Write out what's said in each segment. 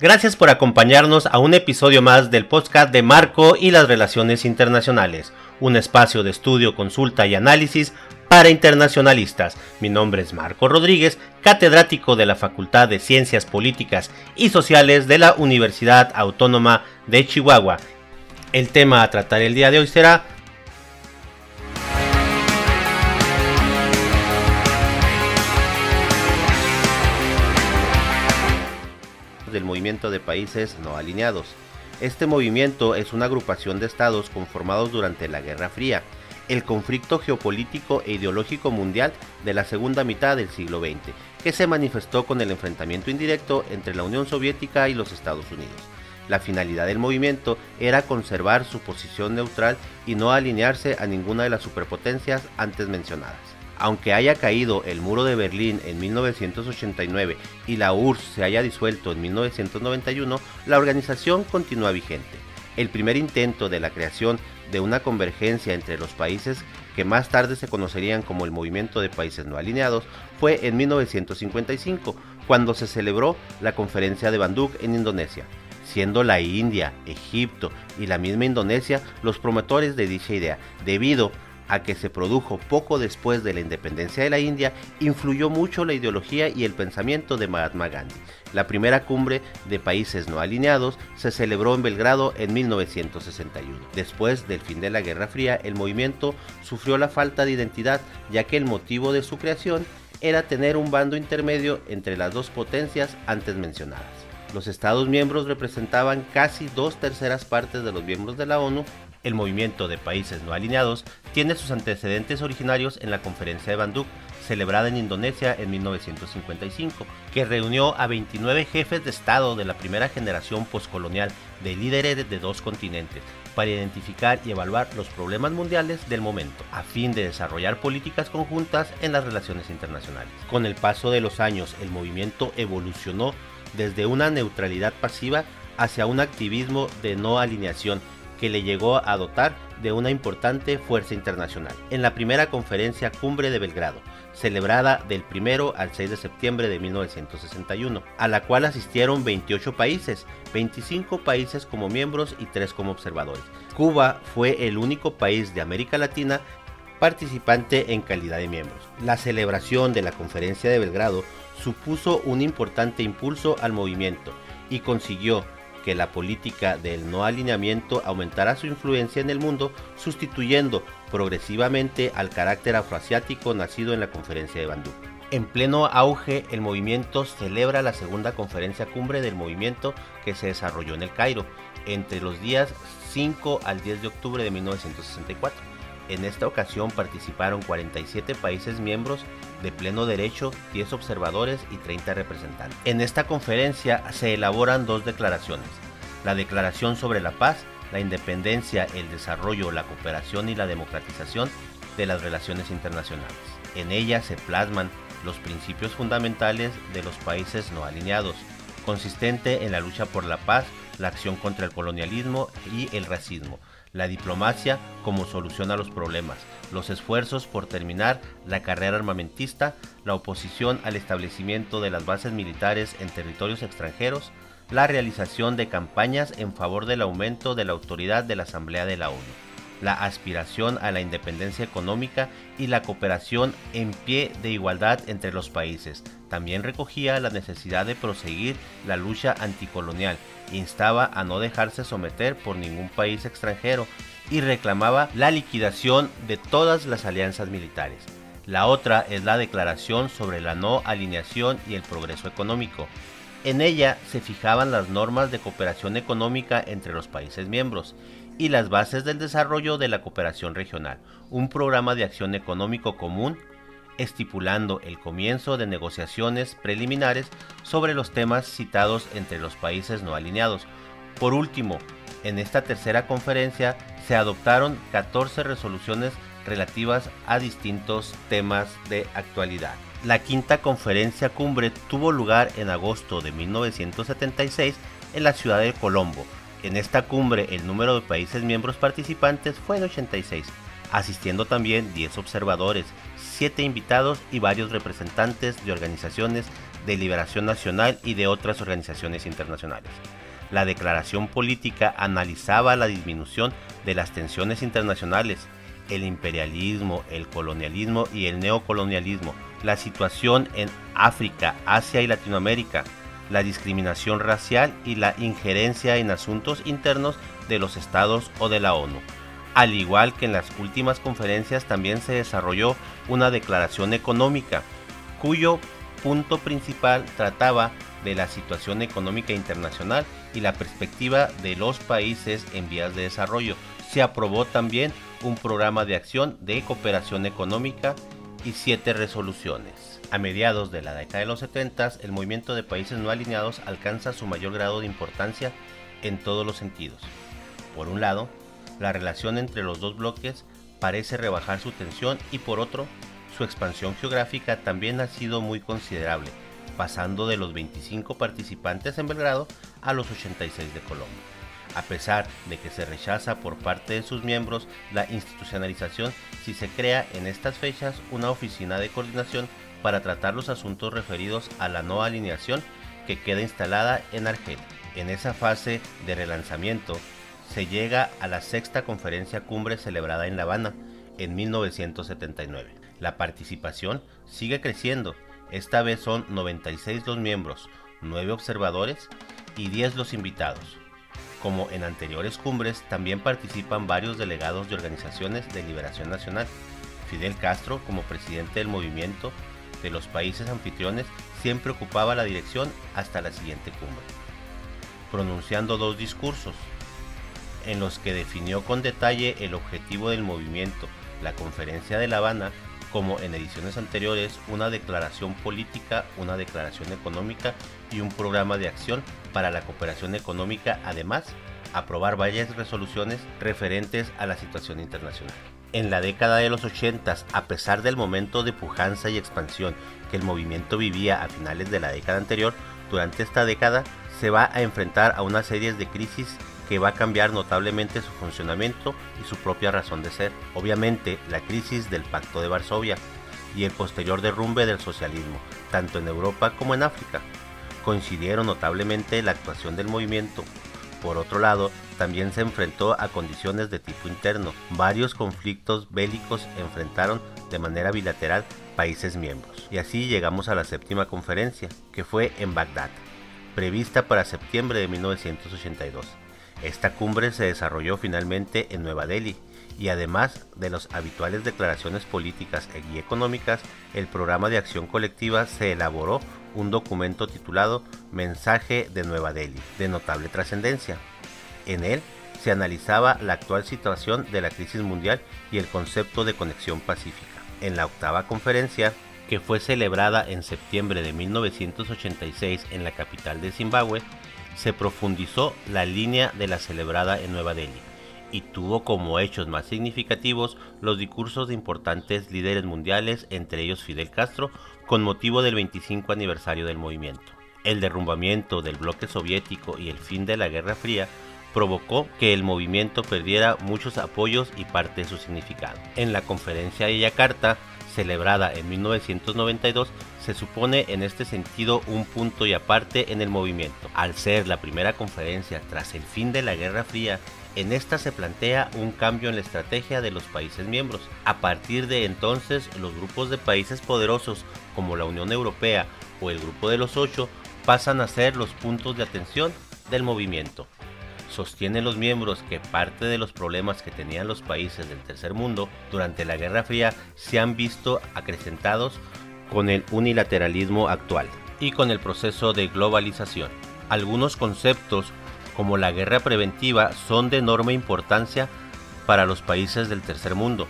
Gracias por acompañarnos a un episodio más del podcast de Marco y las Relaciones Internacionales, un espacio de estudio, consulta y análisis para internacionalistas. Mi nombre es Marco Rodríguez, catedrático de la Facultad de Ciencias Políticas y Sociales de la Universidad Autónoma de Chihuahua. El tema a tratar el día de hoy será movimiento de países no alineados. Este movimiento es una agrupación de estados conformados durante la Guerra Fría, el conflicto geopolítico e ideológico mundial de la segunda mitad del siglo XX, que se manifestó con el enfrentamiento indirecto entre la Unión Soviética y los Estados Unidos. La finalidad del movimiento era conservar su posición neutral y no alinearse a ninguna de las superpotencias antes mencionadas. Aunque haya caído el muro de Berlín en 1989 y la URSS se haya disuelto en 1991, la organización continúa vigente. El primer intento de la creación de una convergencia entre los países que más tarde se conocerían como el Movimiento de Países No Alineados fue en 1955, cuando se celebró la Conferencia de Bandung en Indonesia, siendo la India, Egipto y la misma Indonesia los promotores de dicha idea, debido a que se produjo poco después de la independencia de la India, influyó mucho la ideología y el pensamiento de Mahatma Gandhi. La primera cumbre de países no alineados se celebró en Belgrado en 1961. Después del fin de la Guerra Fría, el movimiento sufrió la falta de identidad, ya que el motivo de su creación era tener un bando intermedio entre las dos potencias antes mencionadas. Los Estados miembros representaban casi dos terceras partes de los miembros de la ONU el movimiento de países no alineados tiene sus antecedentes originarios en la Conferencia de Bandung, celebrada en Indonesia en 1955, que reunió a 29 jefes de Estado de la primera generación postcolonial de líderes de dos continentes para identificar y evaluar los problemas mundiales del momento, a fin de desarrollar políticas conjuntas en las relaciones internacionales. Con el paso de los años, el movimiento evolucionó desde una neutralidad pasiva hacia un activismo de no alineación que le llegó a dotar de una importante fuerza internacional. En la primera conferencia Cumbre de Belgrado, celebrada del 1 al 6 de septiembre de 1961, a la cual asistieron 28 países, 25 países como miembros y 3 como observadores. Cuba fue el único país de América Latina participante en calidad de miembros. La celebración de la conferencia de Belgrado supuso un importante impulso al movimiento y consiguió que la política del no alineamiento aumentará su influencia en el mundo, sustituyendo progresivamente al carácter afroasiático nacido en la conferencia de Bandung. En pleno auge, el movimiento celebra la segunda conferencia cumbre del movimiento que se desarrolló en el Cairo entre los días 5 al 10 de octubre de 1964. En esta ocasión participaron 47 países miembros de pleno derecho, 10 observadores y 30 representantes. En esta conferencia se elaboran dos declaraciones, la Declaración sobre la Paz, la Independencia, el Desarrollo, la Cooperación y la Democratización de las Relaciones Internacionales. En ella se plasman los principios fundamentales de los países no alineados, consistente en la lucha por la paz, la acción contra el colonialismo y el racismo, la diplomacia como solución a los problemas, los esfuerzos por terminar la carrera armamentista, la oposición al establecimiento de las bases militares en territorios extranjeros, la realización de campañas en favor del aumento de la autoridad de la Asamblea de la ONU, la aspiración a la independencia económica y la cooperación en pie de igualdad entre los países. También recogía la necesidad de proseguir la lucha anticolonial, instaba a no dejarse someter por ningún país extranjero y reclamaba la liquidación de todas las alianzas militares. La otra es la Declaración sobre la no alineación y el progreso económico. En ella se fijaban las normas de cooperación económica entre los países miembros y las bases del desarrollo de la cooperación regional, un programa de acción económico común estipulando el comienzo de negociaciones preliminares sobre los temas citados entre los países no alineados. Por último, en esta tercera conferencia se adoptaron 14 resoluciones relativas a distintos temas de actualidad. La quinta conferencia cumbre tuvo lugar en agosto de 1976 en la ciudad de Colombo. En esta cumbre el número de países miembros participantes fue de 86, asistiendo también 10 observadores, 7 invitados y varios representantes de organizaciones de Liberación Nacional y de otras organizaciones internacionales. La declaración política analizaba la disminución de las tensiones internacionales, el imperialismo, el colonialismo y el neocolonialismo, la situación en África, Asia y Latinoamérica, la discriminación racial y la injerencia en asuntos internos de los estados o de la ONU. Al igual que en las últimas conferencias también se desarrolló una declaración económica, cuyo punto principal trataba de la situación económica internacional y la perspectiva de los países en vías de desarrollo. Se aprobó también un programa de acción de cooperación económica y siete resoluciones. A mediados de la década de los 70, el movimiento de países no alineados alcanza su mayor grado de importancia en todos los sentidos. Por un lado, la relación entre los dos bloques parece rebajar su tensión y por otro, su expansión geográfica también ha sido muy considerable, pasando de los 25 participantes en Belgrado a los 86 de Colombia. A pesar de que se rechaza por parte de sus miembros la institucionalización si se crea en estas fechas una oficina de coordinación para tratar los asuntos referidos a la no alineación que queda instalada en Argel. En esa fase de relanzamiento se llega a la sexta conferencia cumbre celebrada en La Habana en 1979. La participación sigue creciendo esta vez son 96 los miembros, 9 observadores y 10 los invitados. Como en anteriores cumbres, también participan varios delegados de organizaciones de liberación nacional. Fidel Castro, como presidente del movimiento de los países anfitriones, siempre ocupaba la dirección hasta la siguiente cumbre, pronunciando dos discursos, en los que definió con detalle el objetivo del movimiento, la Conferencia de La Habana como en ediciones anteriores, una declaración política, una declaración económica y un programa de acción para la cooperación económica, además, aprobar varias resoluciones referentes a la situación internacional. En la década de los 80, a pesar del momento de pujanza y expansión que el movimiento vivía a finales de la década anterior, durante esta década se va a enfrentar a una serie de crisis que va a cambiar notablemente su funcionamiento y su propia razón de ser. Obviamente, la crisis del Pacto de Varsovia y el posterior derrumbe del socialismo, tanto en Europa como en África. Coincidieron notablemente la actuación del movimiento. Por otro lado, también se enfrentó a condiciones de tipo interno. Varios conflictos bélicos enfrentaron de manera bilateral países miembros. Y así llegamos a la séptima conferencia, que fue en Bagdad, prevista para septiembre de 1982. Esta cumbre se desarrolló finalmente en Nueva Delhi y además de las habituales declaraciones políticas y económicas, el programa de acción colectiva se elaboró un documento titulado Mensaje de Nueva Delhi, de notable trascendencia. En él se analizaba la actual situación de la crisis mundial y el concepto de conexión pacífica. En la octava conferencia, que fue celebrada en septiembre de 1986 en la capital de Zimbabue, se profundizó la línea de la celebrada en Nueva Delhi y tuvo como hechos más significativos los discursos de importantes líderes mundiales, entre ellos Fidel Castro, con motivo del 25 aniversario del movimiento. El derrumbamiento del bloque soviético y el fin de la Guerra Fría provocó que el movimiento perdiera muchos apoyos y parte de su significado. En la conferencia de Yakarta, celebrada en 1992, se supone en este sentido un punto y aparte en el movimiento. Al ser la primera conferencia tras el fin de la Guerra Fría, en esta se plantea un cambio en la estrategia de los países miembros. A partir de entonces, los grupos de países poderosos como la Unión Europea o el Grupo de los Ocho pasan a ser los puntos de atención del movimiento. Sostienen los miembros que parte de los problemas que tenían los países del tercer mundo durante la Guerra Fría se han visto acrecentados con el unilateralismo actual y con el proceso de globalización. Algunos conceptos como la guerra preventiva son de enorme importancia para los países del tercer mundo.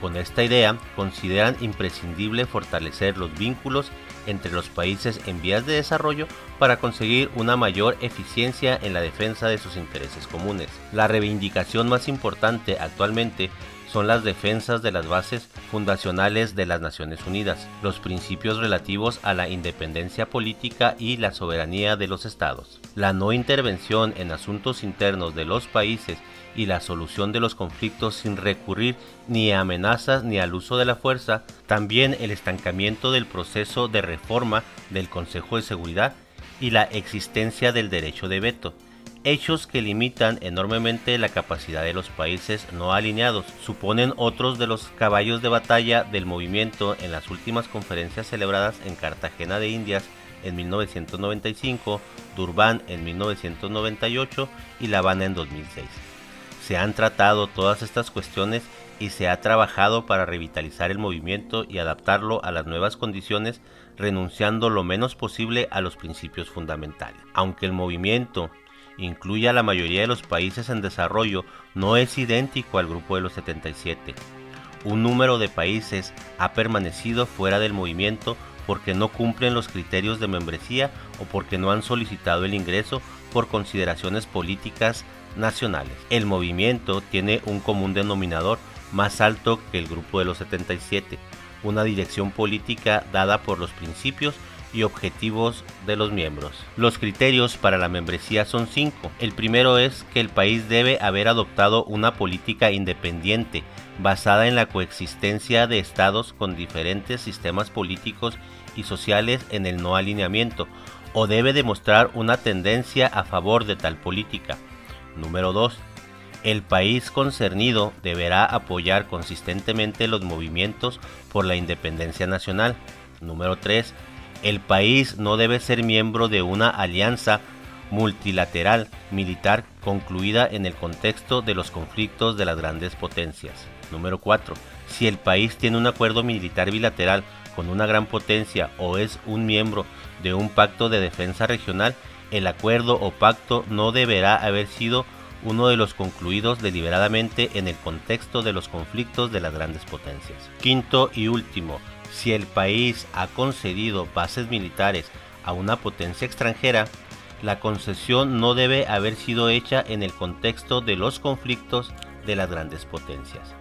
Con esta idea consideran imprescindible fortalecer los vínculos entre los países en vías de desarrollo para conseguir una mayor eficiencia en la defensa de sus intereses comunes. La reivindicación más importante actualmente son las defensas de las bases fundacionales de las Naciones Unidas, los principios relativos a la independencia política y la soberanía de los estados, la no intervención en asuntos internos de los países y la solución de los conflictos sin recurrir ni a amenazas ni al uso de la fuerza, también el estancamiento del proceso de reforma del Consejo de Seguridad y la existencia del derecho de veto, hechos que limitan enormemente la capacidad de los países no alineados. Suponen otros de los caballos de batalla del movimiento en las últimas conferencias celebradas en Cartagena de Indias en 1995, Durban en 1998 y La Habana en 2006. Se han tratado todas estas cuestiones y se ha trabajado para revitalizar el movimiento y adaptarlo a las nuevas condiciones, renunciando lo menos posible a los principios fundamentales. Aunque el movimiento incluye a la mayoría de los países en desarrollo, no es idéntico al grupo de los 77. Un número de países ha permanecido fuera del movimiento porque no cumplen los criterios de membresía o porque no han solicitado el ingreso por consideraciones políticas nacionales. El movimiento tiene un común denominador más alto que el grupo de los 77, una dirección política dada por los principios y objetivos de los miembros. Los criterios para la membresía son cinco. El primero es que el país debe haber adoptado una política independiente basada en la coexistencia de estados con diferentes sistemas políticos y sociales en el no alineamiento, o debe demostrar una tendencia a favor de tal política. Número 2. El país concernido deberá apoyar consistentemente los movimientos por la independencia nacional. Número 3 el país no debe ser miembro de una alianza multilateral militar concluida en el contexto de los conflictos de las grandes potencias. Número 4. Si el país tiene un acuerdo militar bilateral con una gran potencia o es un miembro de un pacto de defensa regional, el acuerdo o pacto no deberá haber sido uno de los concluidos deliberadamente en el contexto de los conflictos de las grandes potencias. Quinto y último, si el país ha concedido bases militares a una potencia extranjera, la concesión no debe haber sido hecha en el contexto de los conflictos de las grandes potencias.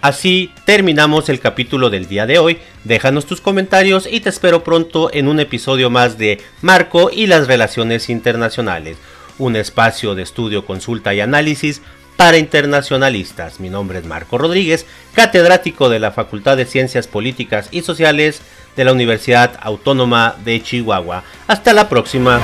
Así terminamos el capítulo del día de hoy. Déjanos tus comentarios y te espero pronto en un episodio más de Marco y las relaciones internacionales un espacio de estudio, consulta y análisis para internacionalistas. Mi nombre es Marco Rodríguez, catedrático de la Facultad de Ciencias Políticas y Sociales de la Universidad Autónoma de Chihuahua. Hasta la próxima.